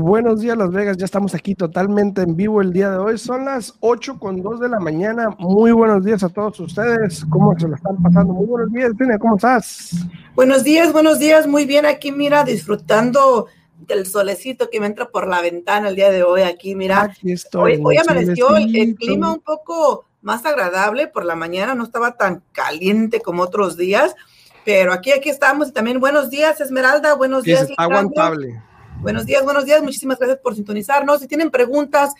Buenos días Las Vegas, ya estamos aquí totalmente en vivo el día de hoy. Son las 8 con 2 de la mañana. Muy buenos días a todos ustedes. ¿Cómo se lo están pasando? Muy buenos días, Tina, ¿cómo estás? Buenos días, buenos días. Muy bien aquí, mira, disfrutando del solecito que me entra por la ventana el día de hoy aquí, mira. Aquí estoy. Hoy, hoy amaneció el, el clima un poco más agradable por la mañana, no estaba tan caliente como otros días, pero aquí, aquí estamos. Y también buenos días, Esmeralda, buenos días. está aguantable. Buenos días, buenos días. Muchísimas gracias por sintonizarnos. Si tienen preguntas,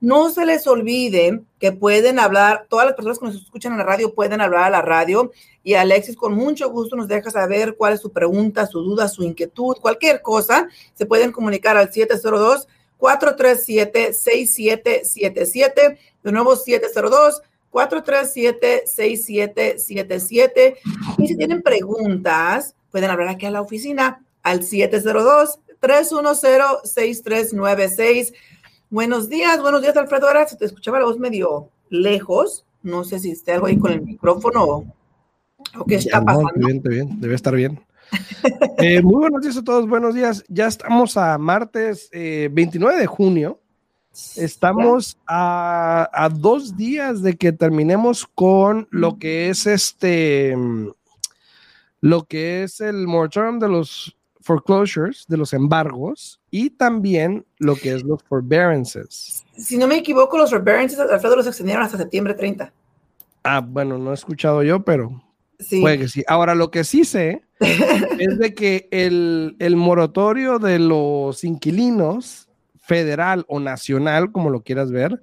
no se les olvide que pueden hablar, todas las personas que nos escuchan en la radio pueden hablar a la radio y Alexis con mucho gusto nos deja saber cuál es su pregunta, su duda, su inquietud, cualquier cosa. Se pueden comunicar al 702 437 6777. De nuevo 702 437 6777. Y si tienen preguntas, pueden hablar aquí a la oficina al 702 310-6396. Buenos días, buenos días, Alfredo. Ahora se te escuchaba la voz medio lejos. No sé si esté algo ahí con el micrófono o, qué está no, pasando. está bien, bien, debe estar bien. Eh, muy buenos días a todos, buenos días. Ya estamos a martes eh, 29 de junio. Estamos a, a dos días de que terminemos con lo que es este, lo que es el moratorium de los foreclosures, de los embargos, y también lo que es los forbearances. Si no me equivoco, los forbearances, Alfredo, los extendieron hasta septiembre 30. Ah, bueno, no he escuchado yo, pero Sí. Puede que sí. Ahora, lo que sí sé es de que el, el moratorio de los inquilinos, federal o nacional, como lo quieras ver,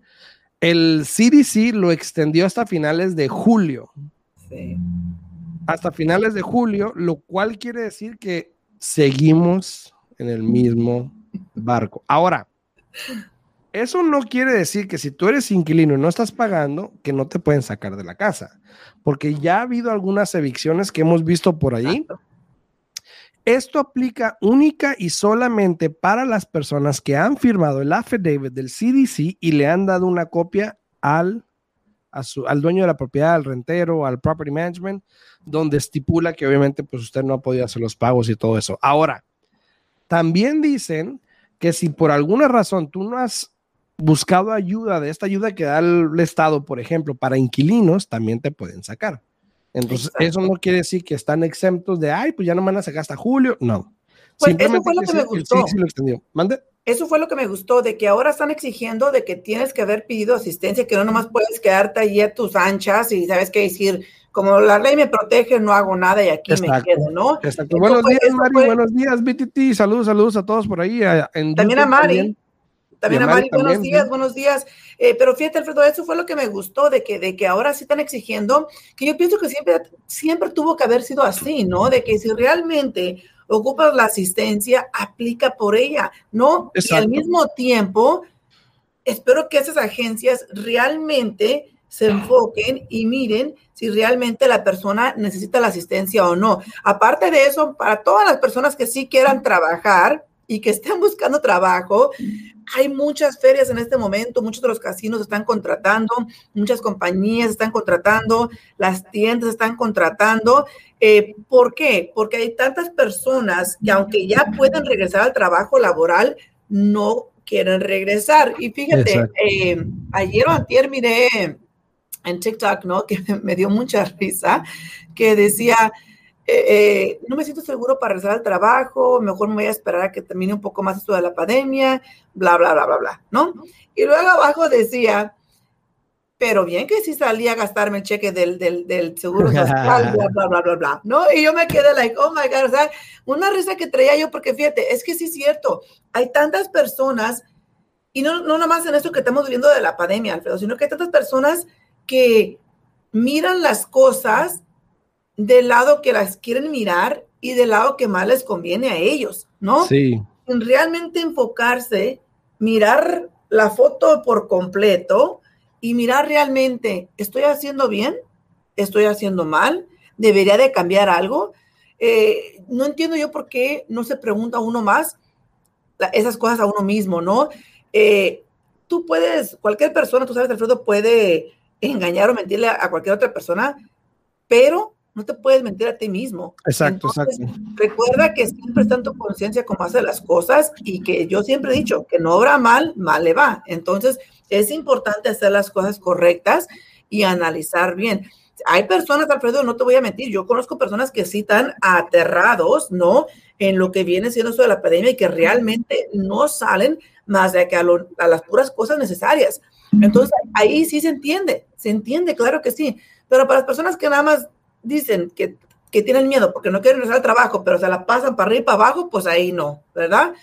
el CDC lo extendió hasta finales de julio. Sí. Hasta finales de julio, lo cual quiere decir que seguimos en el mismo barco. Ahora, eso no quiere decir que si tú eres inquilino y no estás pagando, que no te pueden sacar de la casa, porque ya ha habido algunas evicciones que hemos visto por ahí. Exacto. Esto aplica única y solamente para las personas que han firmado el affidavit del CDC y le han dado una copia al, al dueño de la propiedad, al rentero, al property management, donde estipula que obviamente pues usted no ha podido hacer los pagos y todo eso. Ahora, también dicen que si por alguna razón tú no has buscado ayuda de esta ayuda que da el Estado, por ejemplo, para inquilinos, también te pueden sacar. Entonces, Exacto. eso no quiere decir que están exentos de, ay, pues ya no van a sacar hasta julio. No. Pues eso fue lo que me gustó. el CDC lo extendió. ¿Mande? Eso fue lo que me gustó, de que ahora están exigiendo de que tienes que haber pedido asistencia, que no nomás puedes quedarte allí a tus anchas y sabes qué decir, como la ley me protege, no hago nada y aquí me quedo, ¿no? Exacto. Buenos fue- días, Mari. fue- Buenos días, BTT. Saludos, saludos a todos por ahí. a- en También a Mari. También Y a Mari buenos también, días, sí. buenos días. Eh, pero fíjate, Alfredo, eso fue lo que me gustó, de que, de que ahora sí están exigiendo, que yo pienso que siempre, siempre tuvo que haber sido así, ¿no? De que si realmente ocupas la asistencia, aplica por ella, ¿no? Y al mismo tiempo, espero que esas agencias realmente se enfoquen y miren si realmente la persona necesita la asistencia o no. Aparte de eso, para todas las personas que sí quieran trabajar y que estén buscando trabajo, hay muchas ferias en este momento, muchos de los casinos están contratando, muchas compañías están contratando, las tiendas están contratando. Eh, ¿Por qué? Porque hay tantas personas que aunque ya pueden regresar al trabajo laboral, no quieren regresar. Y fíjate, eh, ayer o antier miré en TikTok, ¿no? Que me dio mucha risa, que decía, eh, eh, no me siento seguro para regresar al trabajo, mejor me voy a esperar a que termine un poco más esto de la pandemia, bla, bla, bla, bla, bla, ¿no? Y luego abajo decía, pero bien que sí salí a gastarme el cheque del, del, del seguro social, bla, bla, bla, bla, bla, ¿no? Y yo me quedé like, oh my God, o sea, una risa que traía yo, porque fíjate, es que sí es cierto, hay tantas personas, y no, no nomás en esto que estamos viviendo de la pandemia, Alfredo, sino que hay tantas personas que miran las cosas del lado que las quieren mirar y del lado que más les conviene a ellos, ¿no? Sí. Realmente enfocarse, mirar la foto por completo y mirar realmente, ¿estoy haciendo bien? ¿Estoy haciendo mal? ¿Debería de cambiar algo? Eh, no entiendo yo por qué no se pregunta uno más la- esas cosas a uno mismo, ¿no? Eh, tú puedes, cualquier persona, tú sabes, Alfredo, puede engañar o mentirle a, a cualquier otra persona, pero no te puedes mentir a ti mismo. Exacto, exacto. Recuerda que siempre está en tu conciencia cómo hace las cosas y que yo siempre he dicho que no obra mal, mal le va. Entonces, es importante hacer las cosas correctas y analizar bien. Hay personas, Alfredo, no te voy a mentir, yo conozco personas que sí están aterrados, ¿no? En lo que viene siendo eso de la pandemia y que realmente no salen más de que a, a las puras cosas necesarias. Entonces, ahí sí se entiende, se entiende, claro que sí. Pero para las personas que nada más dicen que, que tienen miedo porque no quieren regresar al trabajo, pero se la pasan para arriba y para abajo, pues ahí no, ¿verdad?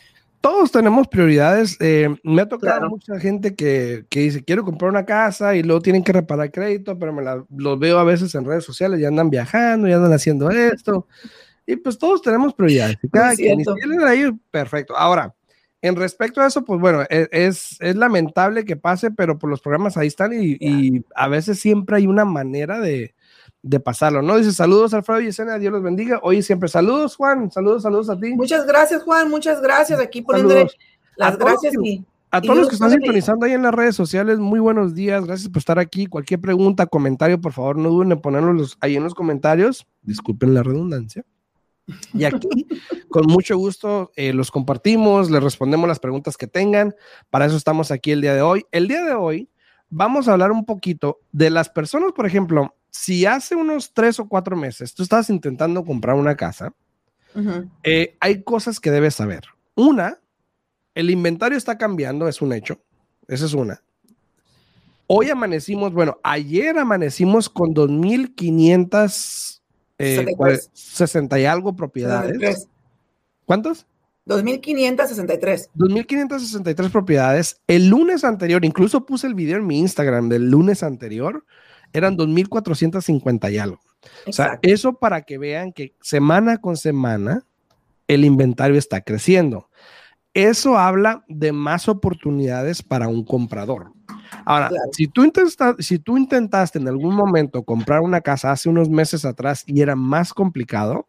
Todos tenemos prioridades. Eh, me ha tocado mucha gente que, que, dice, quiero comprar una casa y luego tienen que reparar crédito, pero me la, los veo a veces en redes sociales y andan viajando y andan haciendo esto. Y pues todos tenemos prioridades. Y cada quien ahí, perfecto. Ahora, en respecto a eso, pues bueno, e, es, es, lamentable que pase, pero por los programas ahí están y, y a veces siempre hay una manera de, de pasarlo, ¿no? Dice saludos Alfredo y Yesenia, Dios los bendiga. Hoy siempre saludos, Juan, saludos, saludos a ti. Muchas gracias, Juan, muchas gracias. Aquí poniéndole las gracias y, a todos los que están sintonizando ahí en las redes sociales, muy buenos días, gracias por estar aquí. Cualquier pregunta, comentario, por favor, no duden en ponerlos ahí en los comentarios. Disculpen la redundancia. Y aquí, con mucho gusto, eh, los compartimos, les respondemos las preguntas que tengan. Para eso estamos aquí el día de hoy. El día de hoy vamos a hablar un poquito de las personas, por ejemplo, si hace unos tres o cuatro meses tú estabas intentando comprar una casa, eh, hay cosas que debes saber. Una, el inventario está cambiando, es un hecho. Esa es una. Hoy amanecimos, bueno, ayer amanecimos con 2.560 eh, y algo propiedades. ¿Cuántos? 2.563. 2.563 propiedades. El lunes anterior, incluso puse el video en mi Instagram del lunes anterior, eran 2.450 y algo. O sea, eso para que vean que semana con semana el inventario está creciendo. Eso habla de más oportunidades para un comprador. Ahora, si, tú si tú intentaste en algún momento comprar una casa hace unos meses atrás y era más complicado,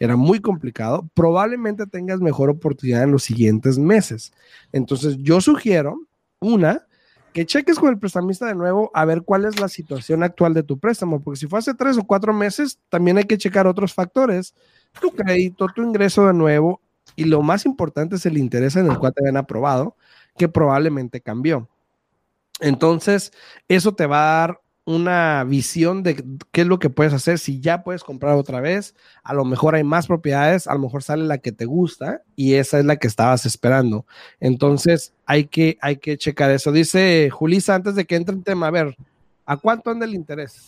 era muy complicado, probablemente tengas mejor oportunidad en los siguientes meses. Entonces, yo sugiero, una, que cheques con el prestamista de nuevo a ver cuál es la situación actual de tu préstamo, porque si fue hace tres o cuatro meses, también hay que checar otros factores, tu crédito, tu ingreso de nuevo, y lo más importante es el interés en el cual te habían aprobado, que probablemente cambió. Entonces, eso te va a dar una visión de qué es lo que puedes hacer si ya puedes comprar otra vez. A lo mejor hay más propiedades, a lo mejor sale la que te gusta y esa es la que estabas esperando. Entonces hay que, hay que checar eso. Dice Julisa, antes de que entre el tema, a ver, ¿a cuánto anda el interés?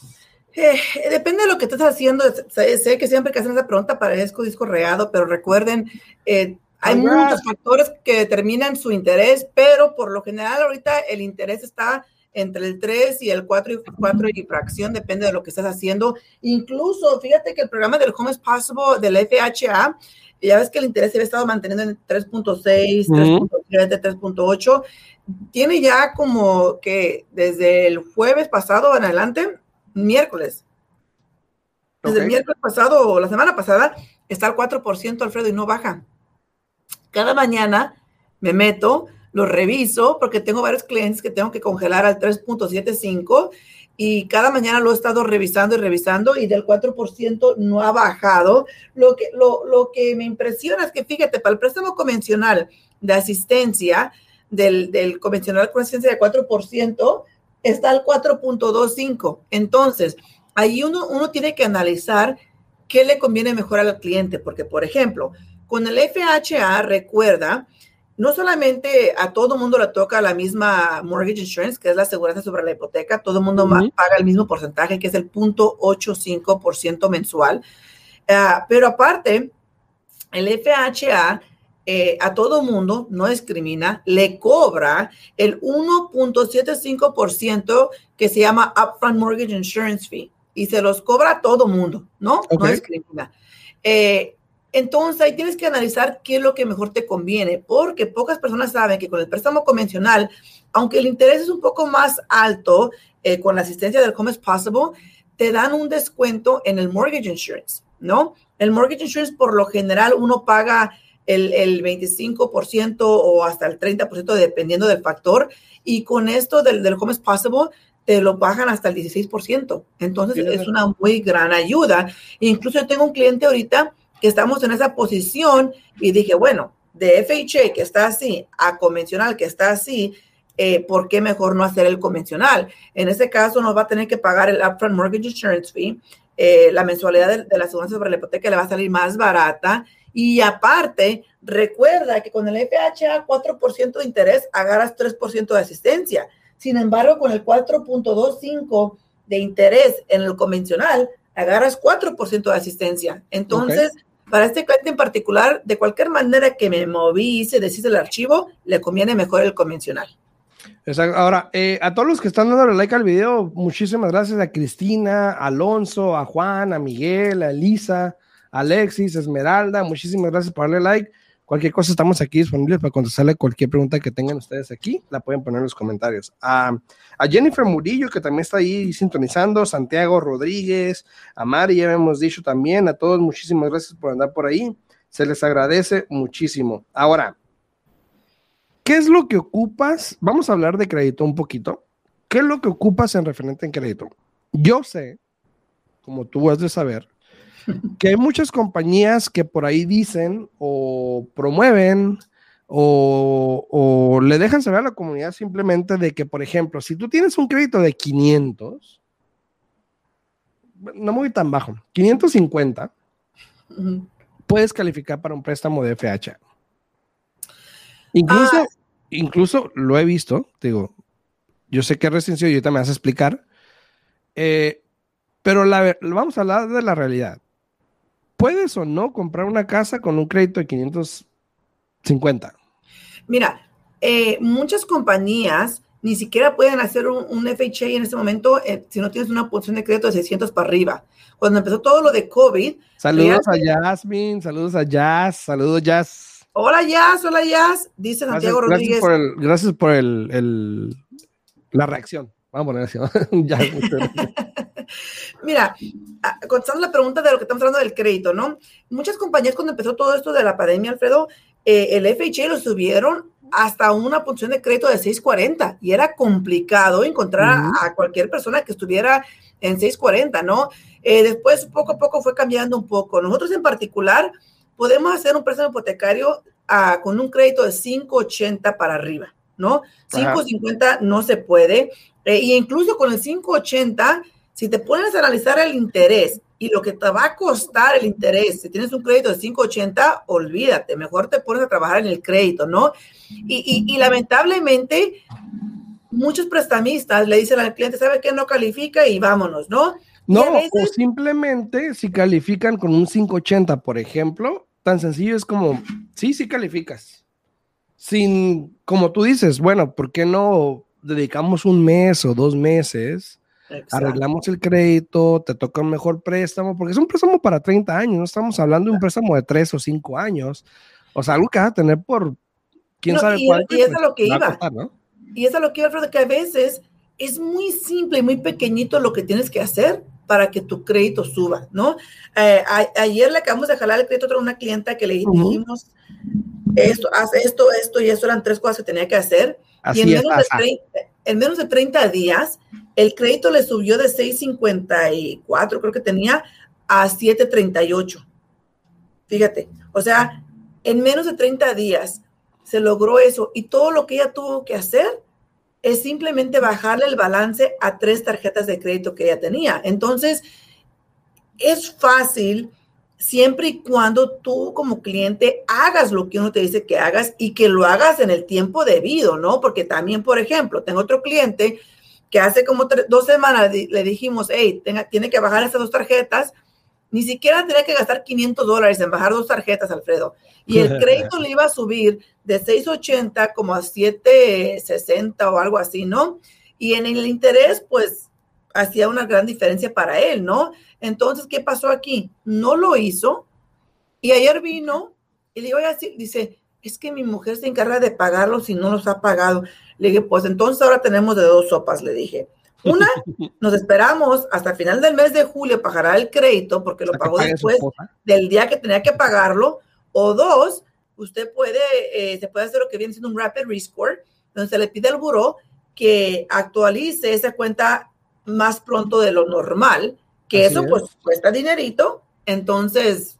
Eh, depende de lo que estés haciendo. Sé, que siempre que hacen esa pregunta parezco disco reado, pero recuerden, eh, hay muchos factores que determinan su interés, pero por lo general ahorita el interés está entre el 3 y el 4 y 4 y fracción, depende de lo que estás haciendo. Incluso, fíjate que el programa del Home is Possible del FHA, ya ves que el interés se ha estado manteniendo en 3.6, 3.7, 3.8. Tiene ya como que desde el jueves pasado en adelante, miércoles. Desde el miércoles pasado o la semana pasada está al 4%, Alfredo, y no baja. Cada mañana me meto, lo reviso porque tengo varios clientes que tengo que congelar al 3.75 y cada mañana lo he estado revisando y revisando y del 4% no ha bajado. Lo que, lo, lo que me impresiona es que fíjate, para el préstamo convencional de asistencia, del, del convencional con asistencia de 4%, está al 4.25. Entonces, ahí uno, uno tiene que analizar qué le conviene mejor al cliente, porque, por ejemplo, con el FHA, recuerda no solamente a todo mundo le toca la misma mortgage insurance, que es la aseguranza sobre la hipoteca, todo el mundo paga el mismo porcentaje, que es el 0.85% mensual. Ah, pero aparte, el FHA eh, a todo mundo no discrimina, le cobra el 1.75% que se llama Upfront Mortgage Insurance Fee y se los cobra a todo mundo, ¿no? No discrimina. Eh, entonces ahí tienes que analizar qué es lo que mejor te conviene, porque pocas personas saben que con el préstamo convencional, aunque el interés es un poco más alto eh, con la asistencia del Home is Possible, te dan un descuento en el mortgage insurance, ¿no? El mortgage insurance por lo general uno paga el, el 25% o hasta el 30% dependiendo del factor y con esto del, del Home is Possible te lo bajan hasta el 16%. Entonces es una muy gran ayuda. Incluso yo tengo un cliente ahorita que estamos en esa posición y dije, bueno, de FHA que está así a convencional que está así, eh, ¿por qué mejor no hacer el convencional? En ese caso nos va a tener que pagar el upfront mortgage insurance fee, eh, la mensualidad de, la seguridad sobre la hipoteca le va a salir más barata y aparte, recuerda que con el FHA 4% de interés agarras 3% de asistencia. Sin embargo, con el 4.25 de interés en el convencional, agarras 4% de asistencia. Entonces, para este cliente en particular, de cualquier manera que me moví y se deshice el archivo, le conviene mejor el convencional. Ahora, eh, a todos los que están dando like al video, muchísimas gracias a Cristina, a Alonso, a Juan, a Miguel, a Elisa, a Alexis, Esmeralda, muchísimas gracias por darle like. Cualquier cosa, estamos aquí disponibles para contestarle cualquier pregunta que tengan ustedes aquí. La pueden poner en los comentarios. a Jennifer Murillo, que también está ahí sintonizando. Santiago Rodríguez. A Mari, ya hemos dicho también. A todos, muchísimas gracias por andar por ahí. Se les agradece muchísimo. Ahora, ¿qué es lo que ocupas? Vamos a hablar de crédito un poquito. ¿Qué es lo que ocupas en referente en crédito? Yo sé, como tú has de saber, que hay muchas compañías que por ahí dicen o promueven o, le dejan saber a la comunidad simplemente de que, por ejemplo, si tú tienes un crédito de 500, no muy tan bajo, 550, puedes calificar para un préstamo de FHA. Incluso, ah. incluso lo he visto, digo, yo sé que es restricción y ahorita me vas a explicar, eh, pero la, vamos a hablar de la realidad. ¿Puedes o no comprar una casa con un crédito de 550? Mira, eh, muchas compañías ni siquiera pueden hacer un, FHA en este momento eh, si no tienes una posición de crédito de 600 para arriba. Cuando empezó todo lo de COVID. Saludos a Jasmine, saludos a Jazz, saludos Jazz. Hola Jazz, hola Jazz, dice Santiago Rodríguez. Gracias por, el, la reacción. Vamos a poner así. Mira, contestando la pregunta de lo que estamos hablando del crédito, ¿no? Muchas compañías cuando empezó todo esto de la pandemia, Alfredo, eh, el FHA lo subieron hasta una punción de crédito de 640 y era complicado encontrar a cualquier persona que estuviera en 640, ¿no? Eh, después poco a poco fue cambiando un poco. Nosotros en particular podemos hacer un préstamo hipotecario ah, con un crédito de 580 para arriba, ¿no? 550 no se puede. e incluso con el 580 si te pones a analizar el interés y lo que te va a costar el interés, si tienes un crédito de 580, olvídate, mejor te pones a trabajar en el crédito, ¿no? Y, lamentablemente, muchos prestamistas le dicen al cliente, ¿sabe qué? No califica y vámonos, ¿no? No, o simplemente si califican con un 580, por ejemplo, tan sencillo es como, sí, sí calificas. Sin, como tú dices, bueno, ¿por qué no dedicamos un mes o dos meses? Arreglamos el crédito, te toca un mejor préstamo, porque es un préstamo para 30 años, no estamos hablando de un préstamo de 3 o 5 años, o sea, algo que vas a tener por quién sabe y, cuánto. Y eso es lo que iba. Y eso es lo que iba, Alfredo, que a veces es muy simple y muy pequeñito lo que tienes que hacer para que tu crédito suba, ¿no? Eh, ayer le acabamos de jalar el crédito a una clienta que le dijimos, esto, haz esto, esto y eso eran tres cosas que tenía que hacer. y en menos, de 30, en menos de 30 días el crédito le subió de 6.54, creo que tenía, a 7.38. Fíjate, o sea, en menos de 30 días se logró eso y todo lo que ella tuvo que hacer es simplemente bajarle el balance a tres tarjetas de crédito que ella tenía. Entonces, es fácil siempre y cuando tú como cliente hagas lo que uno te dice que hagas y que lo hagas en el tiempo debido, ¿no? Porque también, por ejemplo, tengo otro cliente que hace como dos semanas le dijimos, hey, tenga, tiene que bajar esas dos tarjetas, ni siquiera tenía que gastar 500 dólares en bajar dos tarjetas, Alfredo. Y el crédito le iba a subir de 680 como a 760 o algo así, ¿no? Y en el interés, pues, hacía una gran diferencia para él, ¿no? Entonces, ¿qué pasó aquí? No lo hizo. Y ayer vino y le digo, dice, es que mi mujer se encarga de pagarlo si no los ha pagado. Le dije, pues entonces ahora tenemos de dos sopas, le dije. Una, nos esperamos hasta final del mes de julio pagará el crédito porque lo pagó después del día que tenía que pagarlo. O dos, usted puede, eh, se puede hacer lo que viene siendo un rapid rescore, donde se le pide al buró que actualice esa cuenta más pronto de lo normal, que eso pues cuesta dinerito, entonces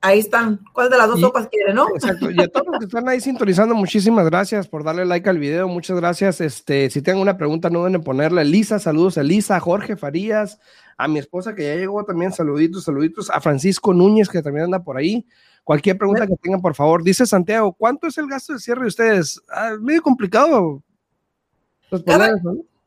ahí están. ¿Cuál de las dos sopas quiere, no? Exacto. Y a todos los que están ahí sintonizando, muchísimas gracias por darle like al video. Muchas gracias. Este, si tienen una pregunta, no deben en ponerla. Elisa, saludos a Elisa, Jorge Farías, a mi esposa que ya llegó también, saluditos, saluditos, a Francisco Núñez que también anda por ahí. Cualquier pregunta que tengan, por favor. Dice Santiago, ¿cuánto es el gasto de cierre de ustedes? Ah, medio complicado.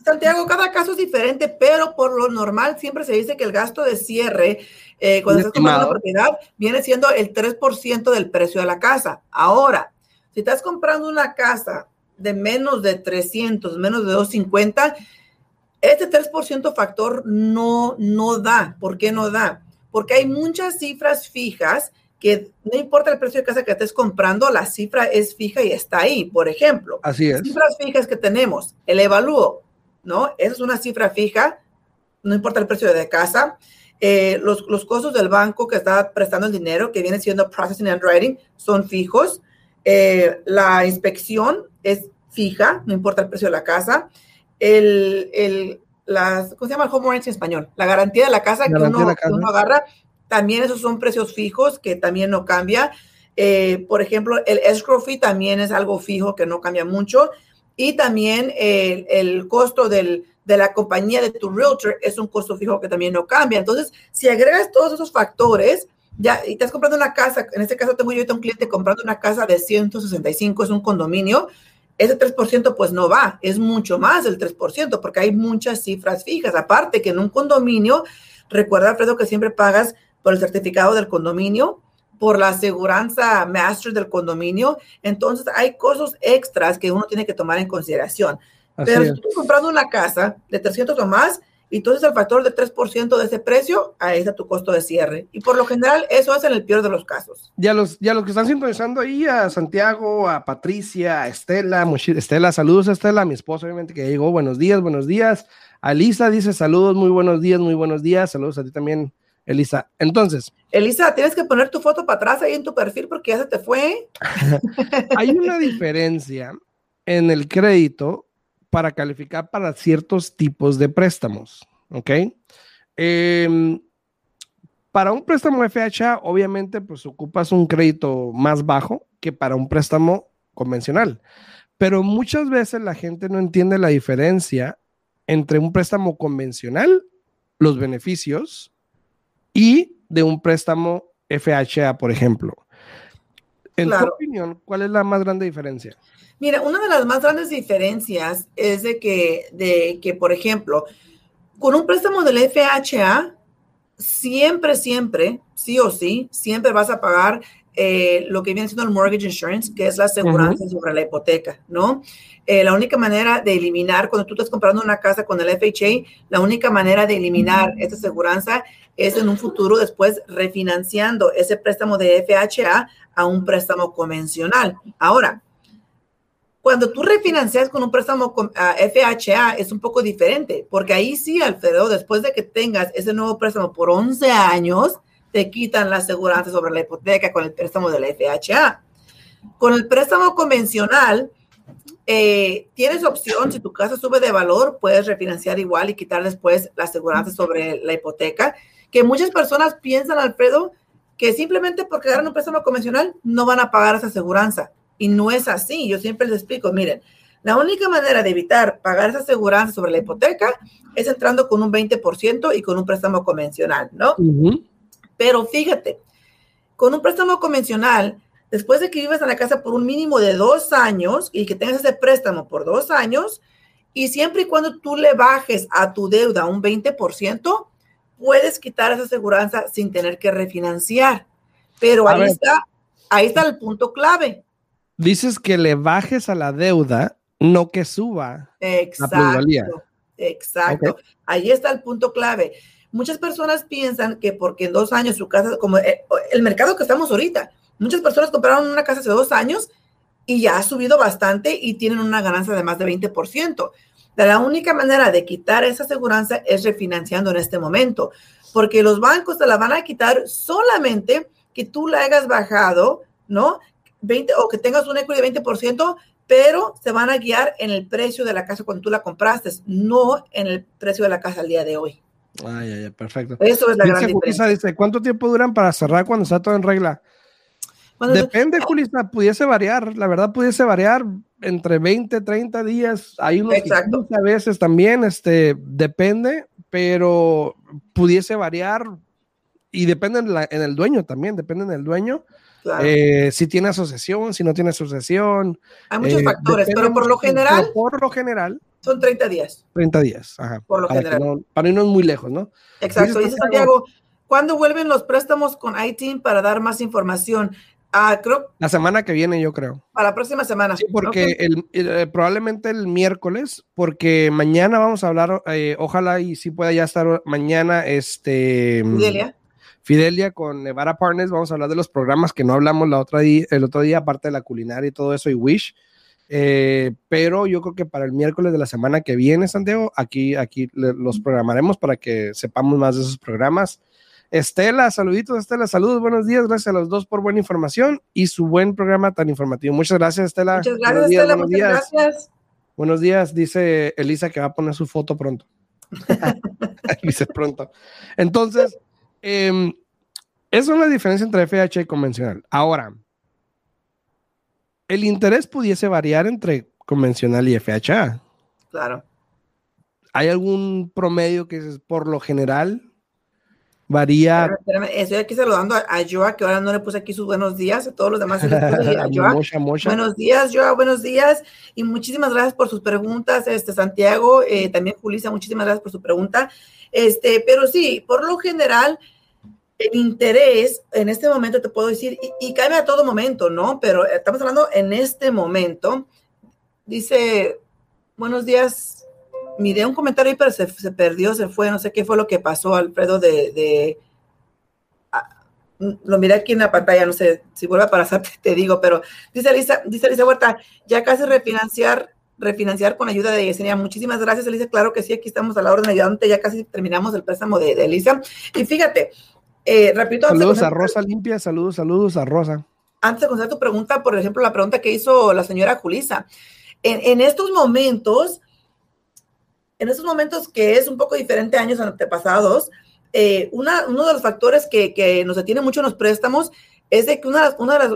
Santiago, cada caso es diferente, pero por lo normal siempre se dice que el gasto de cierre, eh, cuando estás comprando una propiedad, viene siendo el 3% del precio de la casa. Ahora, si estás comprando una casa de menos de 300, menos de 250, este 3% factor no, no da. ¿Por qué no da? Porque hay muchas cifras fijas que no importa el precio de casa que estés comprando, la cifra es fija y está ahí. Por ejemplo, Así es. cifras fijas que tenemos, el evalúo, ¿no? Esa es una cifra fija, no importa el precio de casa. Eh, los, los, costos del banco que está prestando el dinero, que viene siendo processing and writing, son fijos. Eh, la inspección es fija, no importa el precio de la casa. El, el, las, ¿Cómo se llama el home warranty en español? La garantía de la casa, que, uno, la casa. que uno agarra también esos son precios fijos que también no cambia. Eh, por ejemplo, el escrow fee también es algo fijo que no cambia mucho. Y también el, el costo del, de la compañía de tu realtor es un costo fijo que también no cambia. Entonces, si agregas todos esos factores, ya, y estás comprando una casa, en este caso tengo yo ahorita un cliente comprando una casa de 165, es un condominio, ese 3% pues no va, es mucho más del 3%, porque hay muchas cifras fijas. Aparte que en un condominio, recuerda, Alfredo, que siempre pagas por el certificado del condominio, por la aseguranza master del condominio. Entonces, hay cosas extras que uno tiene que tomar en consideración. Así Pero si tú estás comprando una casa de 300 o más, y entonces el factor de 3% de ese precio, ahí está tu costo de cierre. Y por lo general, eso es en el peor de los casos. Ya los, ya los que están sintonizando ahí, a Santiago, a Patricia, a Estela, Estela, saludos a Estela, a mi esposa, obviamente, que llegó. Buenos días, buenos días. A Lisa dice saludos, muy buenos días, muy buenos días. Saludos a ti también, Elisa. Entonces. Elisa, tienes que poner tu foto para atrás ahí en tu perfil porque ya se te fue. Hay una diferencia en el crédito para calificar para ciertos tipos de préstamos. ¿Ok? Eh, para un préstamo FHA, obviamente, pues ocupas un crédito más bajo que para un préstamo convencional. Pero muchas veces la gente no entiende la diferencia entre un préstamo convencional, los beneficios, y de un préstamo FHA, por ejemplo. En claro. tu opinión, ¿cuál es la más grande diferencia? Mira, una de las más grandes diferencias es de que, de que, por ejemplo, con un préstamo del FHA, siempre, siempre, sí o sí, siempre vas a pagar eh, lo que viene siendo el mortgage insurance, que es la aseguranza uh -huh. sobre la hipoteca, ¿no? Eh, la única manera de eliminar, cuando tú estás comprando una casa con el FHA, la única manera de eliminar esta aseguranza es en un futuro después refinanciando ese préstamo de FHA a un préstamo convencional. Ahora, cuando tú refinancias con un préstamo con, FHA es un poco diferente, porque ahí sí, Alfredo, después de que tengas ese nuevo préstamo por 11 años, te quitan la aseguranza sobre la hipoteca con el préstamo de la FHA. Con el préstamo convencional, eh, tienes opción, si tu casa sube de valor, puedes refinanciar igual y quitar después la aseguranza sobre la hipoteca, que muchas personas piensan, Alfredo, que simplemente porque agarran un préstamo convencional no van a pagar esa aseguranza. Y no es así. Yo siempre les explico, miren, la única manera de evitar pagar esa aseguranza sobre la hipoteca es entrando con un 20% y con un préstamo convencional, ¿no? Uh -huh. Pero fíjate, con un préstamo convencional, después de que vives en la casa por un mínimo de dos años y que tengas ese préstamo por dos años, y siempre y cuando tú le bajes a tu deuda un 20%, puedes quitar esa aseguranza sin tener que refinanciar. Pero ahí está, ahí está el punto clave. Dices que le bajes a la deuda, no que suba exacto, la plusvalía. Exacto. Okay. Ahí está el punto clave. Muchas personas piensan que porque en dos años su casa, como el, el mercado que estamos ahorita, muchas personas compraron una casa hace dos años y ya ha subido bastante y tienen una ganancia de más de 20%. La única manera de quitar esa aseguranza es refinanciando en este momento, porque los bancos te la van a quitar solamente que tú la hayas bajado, ¿no? 20 o que tengas un equity de 20%, pero se van a guiar en el precio de la casa cuando tú la compraste, no en el precio de la casa al día de hoy. Ay, ay, perfecto. Eso es la gran diferencia. Dice, ¿cuánto tiempo duran para cerrar cuando está todo en regla? Depende, Julissa, pudiese variar, la verdad pudiese variar entre 20, 30 días, hay unos Exacto. a veces también, este, depende, pero pudiese variar y depende en, el dueño también, depende en el Eh, si tiene asociación, si no tiene asociación. Hay muchos eh, factores, pero por lo general. Por lo general. Son 30 días. 30 días, ajá. Por lo para general. para irnos muy lejos, ¿no? Exacto. Dice Santiago, ¿cuándo vuelven los préstamos con ITIN para dar más información? Ah, creo. La semana que viene, yo creo. Para la próxima semana. Sí, porque el, eh, probablemente el miércoles, porque mañana vamos a hablar, eh, ojalá y si pueda ya estar mañana, este. Fidelia. Fidelia con Nevada Partners, vamos a hablar de los programas que no hablamos la otra día, el otro día, aparte de la culinaria y todo eso, y Wish. Eh, pero yo creo que para el miércoles de la semana que viene, Santiago, aquí, aquí los programaremos para que sepamos más de esos programas. Estela, saluditos, Estela, saludos, buenos días, gracias a los dos por buena información y su buen programa tan informativo. Muchas gracias, Estela. Muchas gracias, Estela, muchas gracias. Buenos días, dice Elisa que va a poner su foto pronto. dice pronto. Entonces, eh, esa es la diferencia entre FHA y convencional. Ahora, el interés pudiese variar entre convencional y FHA. Claro. ¿Hay algún promedio que es por lo general Varía. estoy aquí saludando a, Joa, que ahora no le puse aquí sus buenos días, a todos los demás. Buenos días, Joa, buenos días. Y muchísimas gracias por sus preguntas, este, Santiago, eh, también Julisa, muchísimas gracias por su pregunta. Este, pero sí, por lo general, el interés en este momento te puedo decir, y, y cambia a todo momento, ¿no? Pero estamos hablando en este momento. Dice, buenos días, miré un comentario ahí, pero se, perdió, se fue, no sé qué fue lo que pasó, Alfredo, de... Ah, lo miré aquí en la pantalla, no sé si vuelve a pasar, te digo, pero dice Elisa, dice Elisa Huerta, ya casi refinanciar, refinanciar con ayuda de Yesenia. Muchísimas gracias, Elisa. Claro que sí, aquí estamos a la orden de ayudante, ya casi terminamos el préstamo de, Elisa. Y fíjate, eh, repito. Saludos a Rosa Limpia, saludos, saludos a Rosa. Antes de contestar tu pregunta, por ejemplo, la pregunta que hizo la señora Julisa. En, en estos momentos, en estos momentos que es un poco diferente a años antepasados, eh, una, uno de los factores que, que, nos detiene mucho en los préstamos es de que uno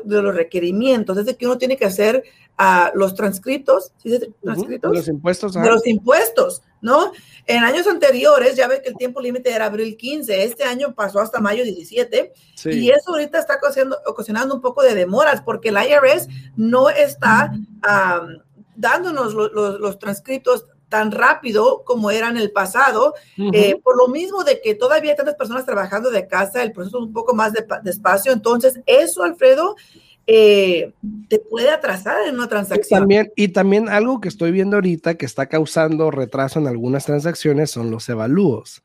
de, los requerimientos es de que uno tiene que hacer a los transcritos, ¿sí? transcritos? de los impuestos. De los impuestos, ¿no? En años anteriores, ya ve que el tiempo límite era abril 15, este año pasó hasta mayo 17, y eso ahorita está ocasionando, un poco de demoras, porque el IRS no está dándonos los, los transcritos tan rápido como era en el pasado, eh, por lo mismo de que todavía hay tantas personas trabajando de casa, el proceso es un poco más despacio, entonces eso, Alfredo, eh, te puede atrasar en una transacción. Y también, y también algo que estoy viendo ahorita que está causando retraso en algunas transacciones son los evalúos.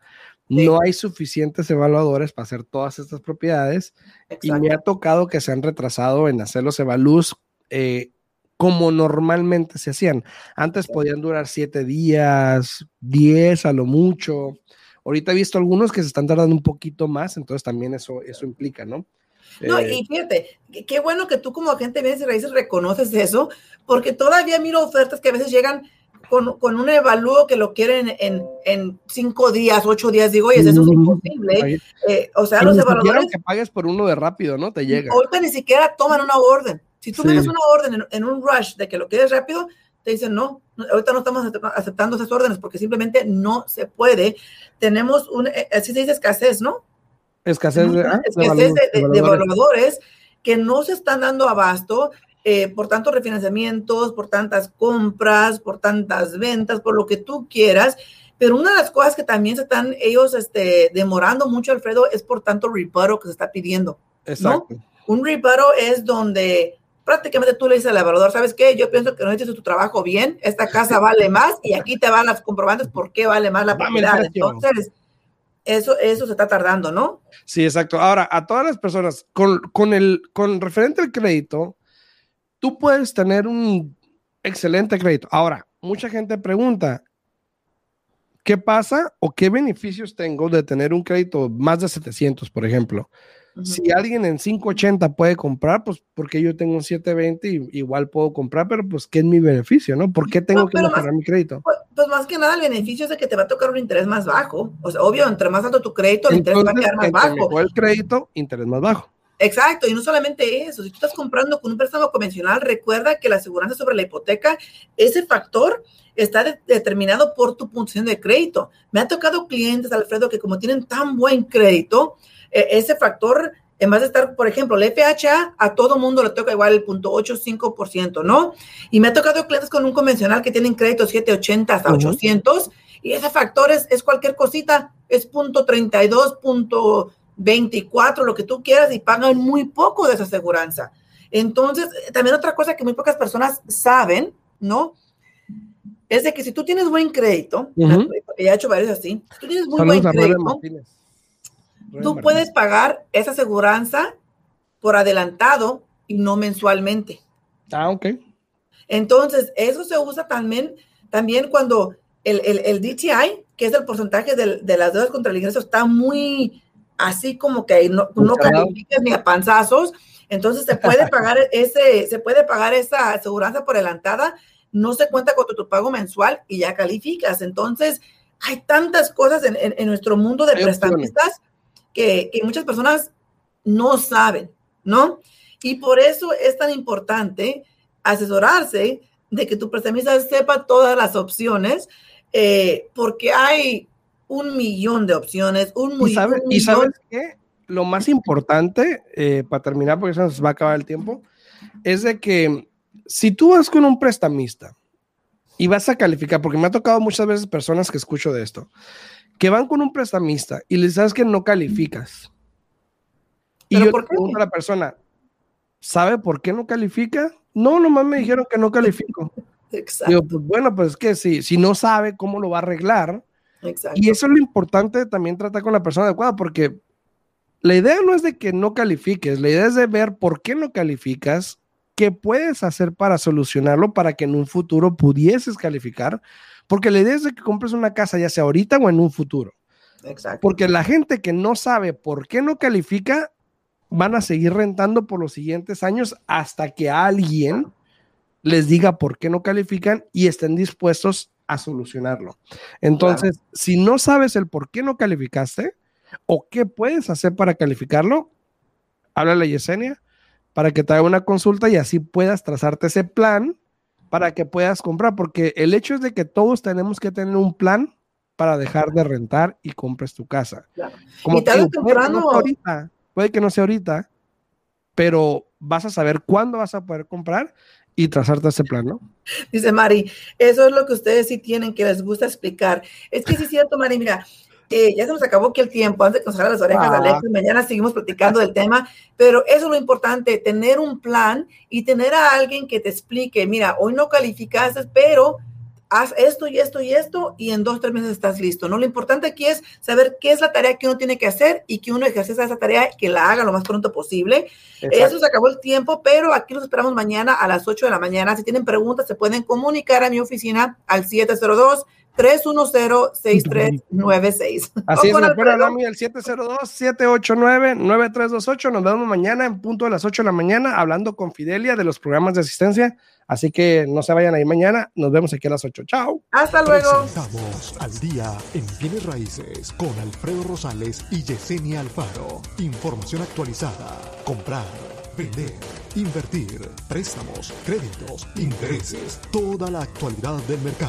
No hay suficientes evaluadores para hacer todas estas propiedades y me ha tocado que se han retrasado en hacer los evalúos eh, como normalmente se hacían. Antes podían durar siete días, diez a lo mucho. Ahorita he visto algunos que se están tardando un poquito más, entonces también eso, eso implica, ¿no? No, eh, y fíjate, qué bueno que tú como agente de bienes y raíces reconoces eso, porque todavía miro ofertas que a veces llegan con, con un evalúo que lo quieren en, en, cinco días, ocho días. Digo, oye, eso es imposible. Eh, o sea, los evaluadores... que pagues por uno de rápido, ¿no? Te llega. Ahorita ni siquiera toman una orden. Si tú sí. una orden en, un rush de que lo quieres rápido, te dicen no, ahorita no estamos aceptando esas órdenes porque simplemente no se puede. Tenemos un, eh, así se dice escasez, ¿no? Escasez de, ah, escasez de, de, evaluadores que no se están dando abasto eh, por tantos refinanciamientos, por tantas compras, por tantas ventas, por lo que tú quieras. Pero una de las cosas que también se están ellos este, demorando mucho, Alfredo, es por tanto reparo que se está pidiendo. Exacto. Un reparo es donde prácticamente tú le dices al evaluador, ¿sabes qué? Yo pienso que no hiciste tu trabajo bien, esta casa vale más y aquí te van las comprobantes por qué vale más la propiedad. Entonces, eso, eso se está tardando, ¿no? Sí, exacto. Ahora, a todas las personas, con, con, el, con referente al crédito, tú puedes tener un excelente crédito. Ahora, mucha gente pregunta, ¿qué pasa o qué beneficios tengo de tener un crédito más de 700, por ejemplo? Si alguien en 580 puede comprar, pues porque yo tengo un 720 y igual puedo comprar, pero pues ¿qué es mi beneficio, no? ¿Por qué tengo que mejorar mi crédito? Pues, pues, más que nada el beneficio es de que te va a tocar un interés más bajo. O sea, obvio, entre más alto tu crédito, el interés va a quedar más bajo. el crédito, interés más bajo. Exacto, y no solamente eso, si tú estás comprando con un préstamo convencional, recuerda que la aseguranza sobre la hipoteca, ese factor está determinado por tu puntuación de crédito. Me ha tocado clientes, Alfredo, que como tienen tan buen crédito, ese factor, en vez de estar, por ejemplo, el FHA, a todo mundo le toca igual el punto 85%, ¿no? Y me ha tocado clientes con un convencional que tienen crédito 780 hasta 800, y ese factor es, es cualquier cosita, es punto 32, punto 24, lo que tú quieras, y pagan muy poco de esa aseguranza. Entonces, también otra cosa que muy pocas personas saben, ¿no? Es de que si tú tienes buen crédito, porque ya he hecho varios así, si tú tienes muy buen crédito, tú puedes pagar esa aseguranza por adelantado y no mensualmente. Ah, ok. Entonces, eso se usa también, también cuando el, el, DTI, que es el porcentaje de, de las deudas contra el ingreso, está muy así como que no, no califiques ni a panzazos, entonces se puede pagar ese, se puede pagar esa aseguranza por adelantada, no se cuenta con tu, pago mensual y ya calificas. Entonces, hay tantas cosas en, en, nuestro mundo de prestamistas que, que, muchas personas no saben, ¿no? Y por eso es tan importante asesorarse de que tu prestamista sepa todas las opciones, eh, porque hay un millón de opciones, un, ¿Y, ¿Y sabes qué? Lo más importante, eh, para terminar, porque se nos va a acabar el tiempo, es de que si tú vas con un prestamista y vas a calificar, porque me ha tocado muchas veces personas que escucho de esto, que van con un prestamista y les sabes que no calificas. Y yo pregunto a la persona, ¿sabe por qué no califica? No, nomás me dijeron que no califico. Exacto. Digo, pues bueno, pues es que si, si no sabe cómo lo va a arreglar, y eso es lo importante también tratar con la persona adecuada, porque la idea no es de que no califiques, la idea es de ver por qué no calificas, qué puedes hacer para solucionarlo para que en un futuro pudieses calificar, porque la idea es de que compres una casa ya sea ahorita o en un futuro. Exacto. Porque la gente que no sabe por qué no califica, van a seguir rentando por los siguientes años hasta que alguien les diga por qué no califican y estén dispuestos a solucionarlo. Entonces, si no sabes el por qué no calificaste o qué puedes hacer para calificarlo, háblale a Yesenia para que te haga una consulta y así puedas trazarte ese plan para que puedas comprar, porque el hecho es de que todos tenemos que tener un plan para dejar de rentar y compres tu casa. Como y puede, ahorita, puede que no sea ahorita, pero vas a saber cuándo vas a poder comprar y trazarte ese plan, ¿no? Dice Mari, eso es lo que ustedes sí tienen que les gusta explicar. Es que sí es cierto, Mari, mira, eh, ya se nos acabó aquí el tiempo, antes de que nos haga las orejas ah. Mañana seguimos platicando del tema, pero eso es lo importante, tener un plan y tener a alguien que te explique, mira, hoy no calificaste, pero haz esto y esto y esto y en dos, tres meses estás listo, ¿no? Lo importante aquí es saber qué es la tarea que uno tiene que hacer y que uno ejerce esa tarea y que la haga lo más pronto posible. Eso se acabó el tiempo, pero aquí nos esperamos mañana a las 8 de la mañana. Si tienen preguntas, se pueden comunicar a mi oficina al 702 310-6396. Así es, recuerda el 702-789-9328. Nos vemos mañana en punto de las 8 de la mañana hablando con Fidelia de los programas de asistencia. Así que no se vayan ahí mañana. Nos vemos aquí a las 8. Chao. Hasta luego. Estamos al día en bienes raíces con Alfredo Rosales y Yesenia Alfaro. Información actualizada. Comprar, vender, invertir, préstamos, créditos, intereses, toda la actualidad del mercado.